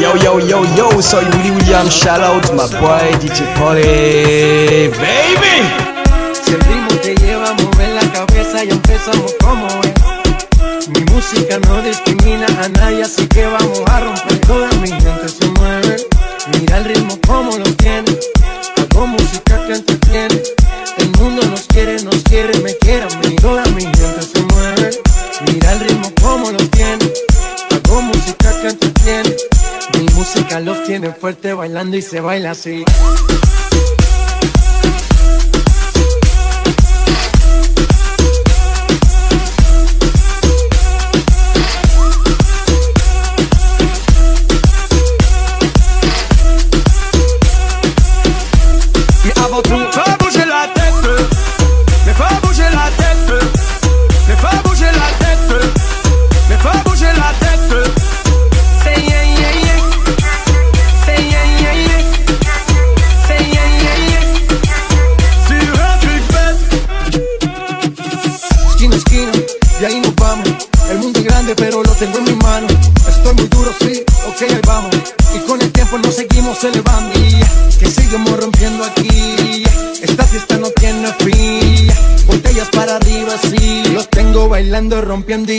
Yo yo yo yo, soy William, shout out my boy DJ Polly, baby. Si el ritmo te lleva a mover la cabeza y empezamos como es. Mi música no discrimina a nadie, así que vamos a romper. Fuerte bailando y se baila así.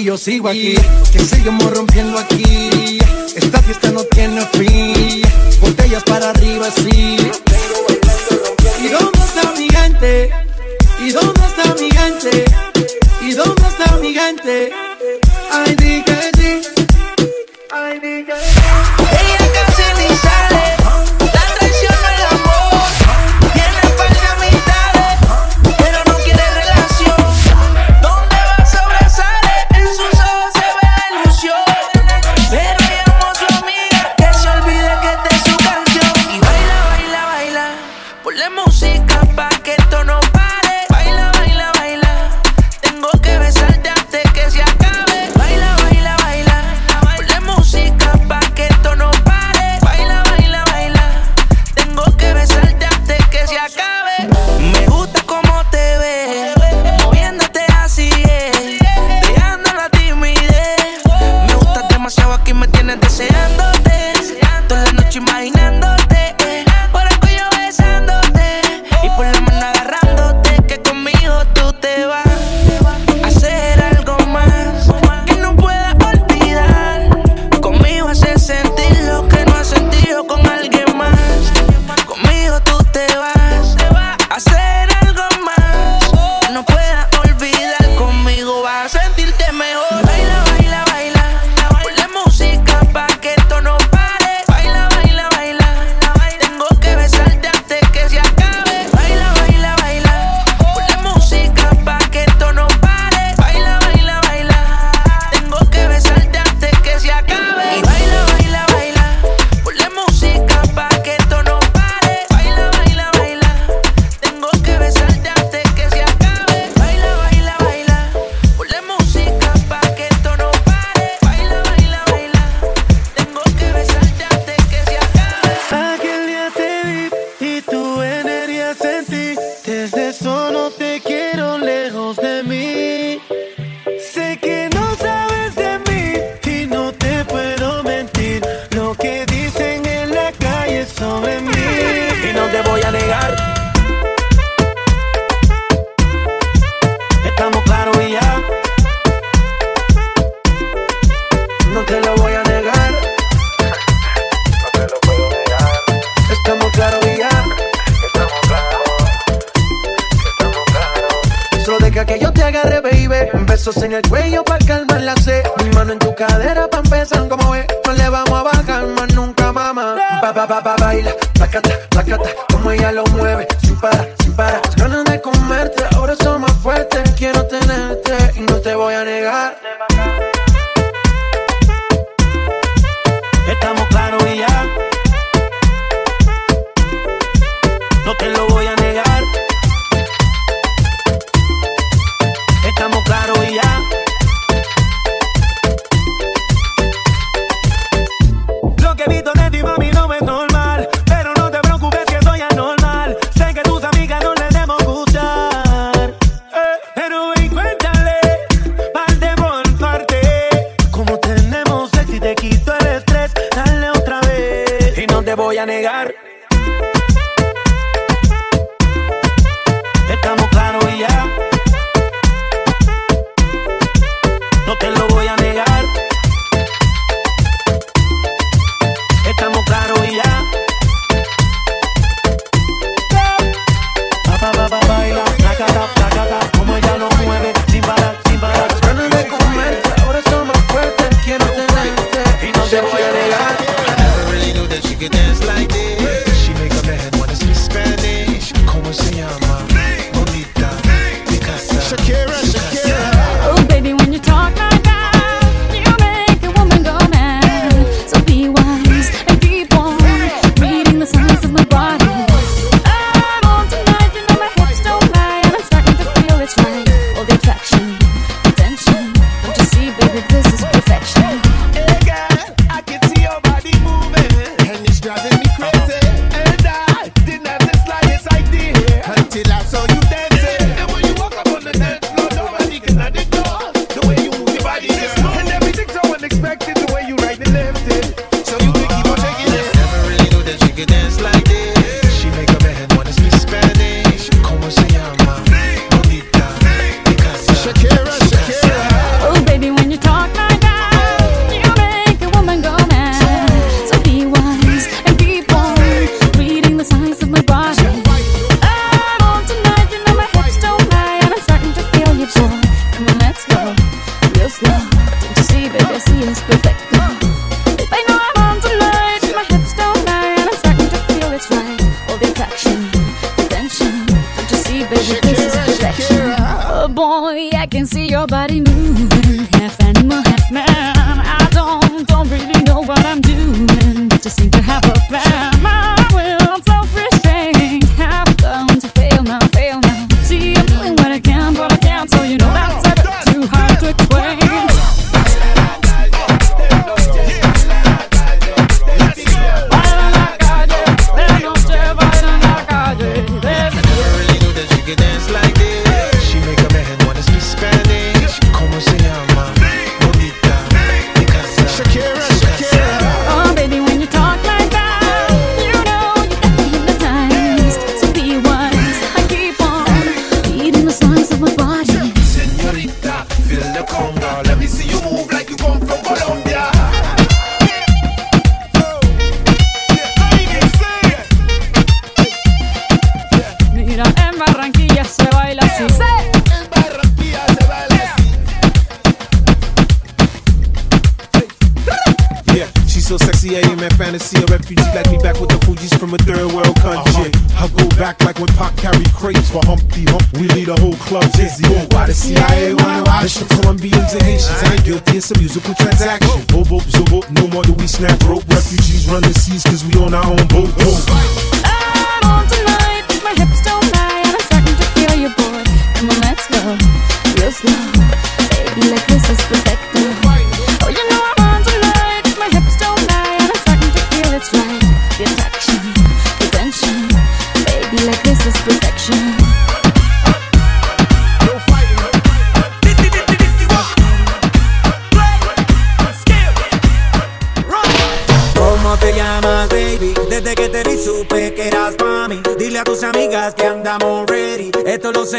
Yo sigo aquí. Que seguimos rompiendo aquí. Esta fiesta no tiene fin. Botellas para arriba, sí. ¿Y dónde está mi gente? ¿Y dónde está mi gente? ¿Y dónde está mi gente? Ay, di que yo te agarre, baby. Besos en el cuello para calmar la sed. Mi mano en tu cadera para empezar, como ve. No le vamos a bajar más nunca, mamá. Ba, ba, ba, ba, baila, placata, placata. Como ella lo mueve, sin parar, sin parar. Las ganas de comerte, ahora soy más fuerte, Quiero tenerte y no te voy a negar. a negar. We lead a whole club dizzy. Yeah. Why the CIA wanna watch the Colombians and Haitians? I ain't guilty, it's a musical transaction. Boop, boop, zoop, no more do we snap rope. Refugees run the seas cause we on our own boat. I'm on tonight, my hips don't lie, and I'm starting to feel your boy. Come on, let's go, real slow.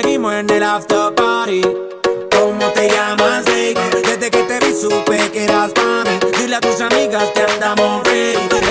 seguimos en el after party. ¿Cómo te llamas, baby? Desde que te vi supe que eras para mí. Dile a tus amigas que andamos ready.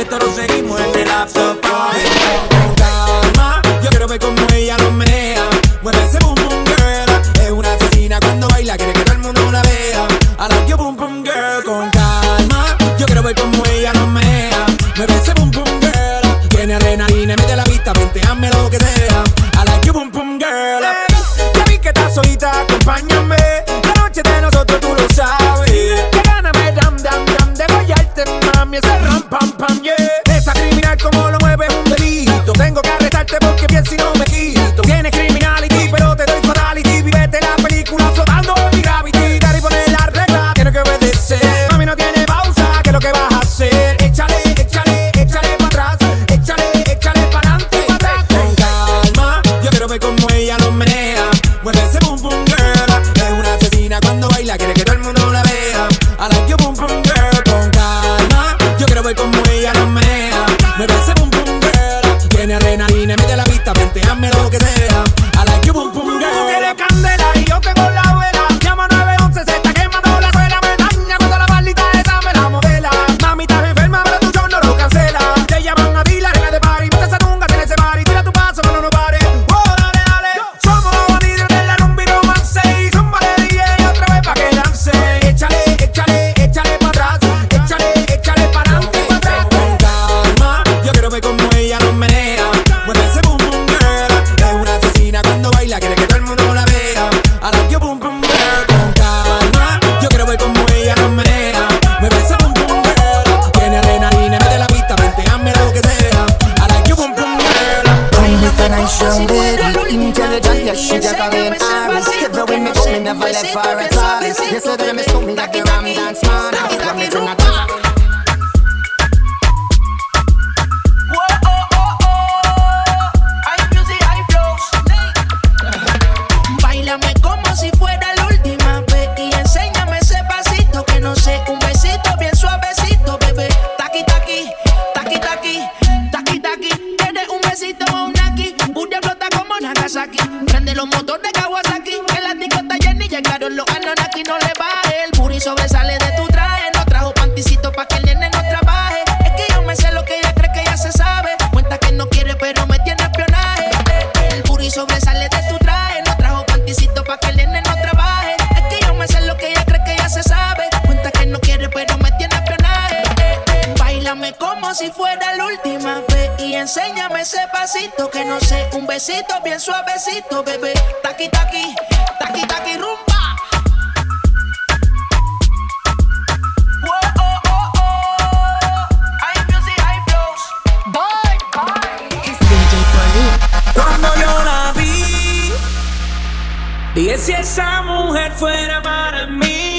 los motores de Y si esa mujer fuera para mí.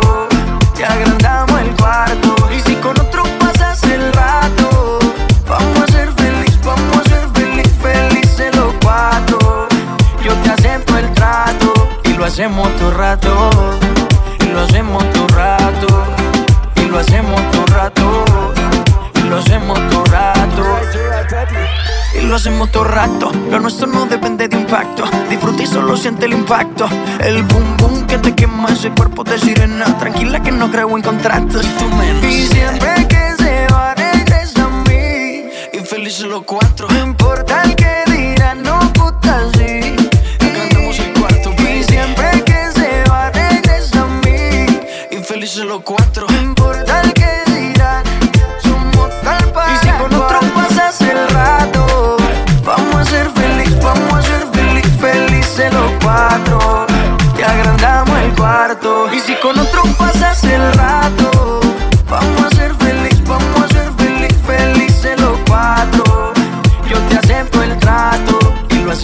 Hacemos todo rato. Y lo hacemos todo rato. Y lo hacemos todo rato. Y lo hacemos todo rato. Y lo hacemos todo rato. Lo nuestro no depende de impacto. Disfruta y solo siente el impacto. El boom boom que te quema ese cuerpo de sirena. Tranquila que no creo en contratos. Tú menos. Y siempre que se va, regresa a mí. Y felices los cuatro. No importa el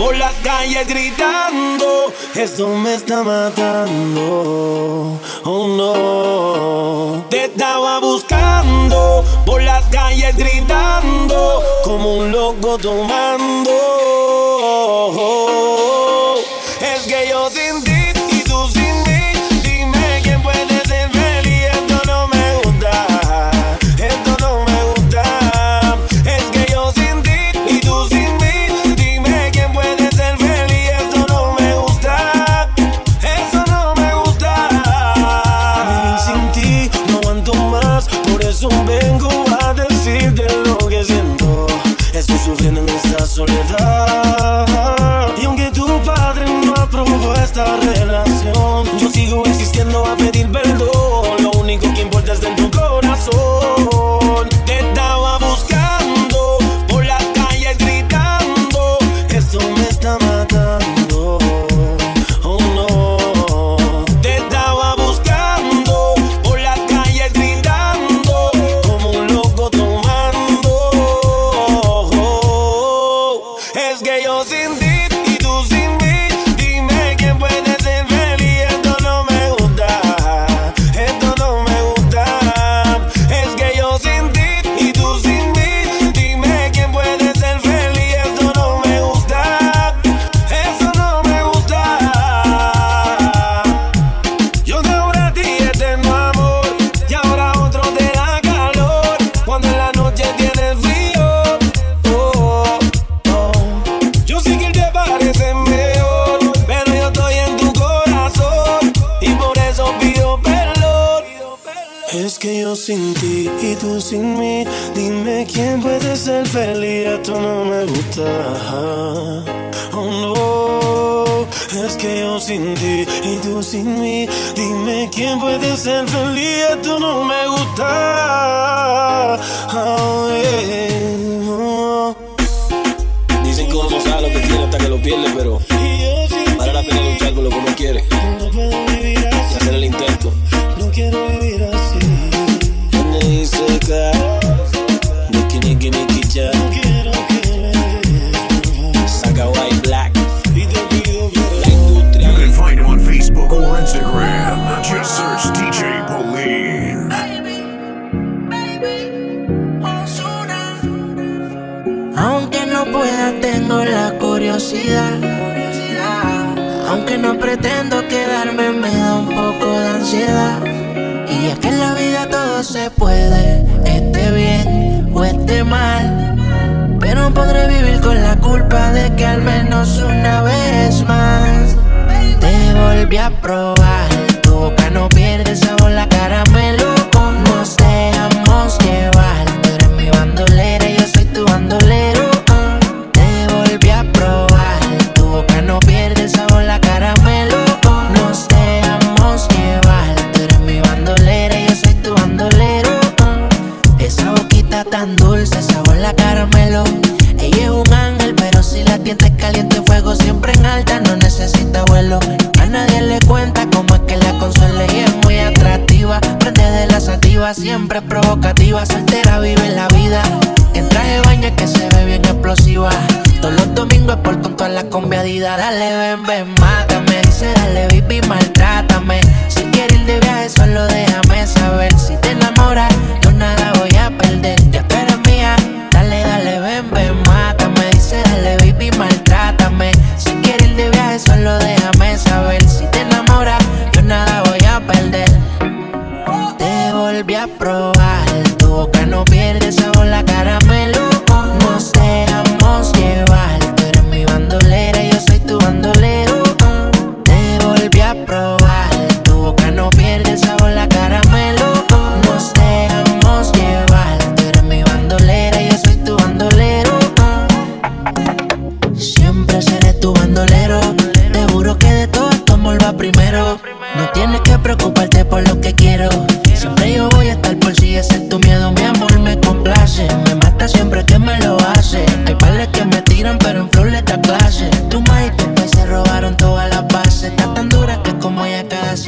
Por las calles gritando. Esto me está matando. Oh no. Te estaba buscando por las calles gritando. Como un loco tomando. Esta relación, yo sigo existiendo a pedir perdón. Feliz. Esto no me gusta. Oh no, es que yo sin ti y tú sin mí, dime quién puede ser feliz. Esto no me gusta. Oh, volví a probar.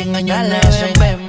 100 años nace. Ven, ven,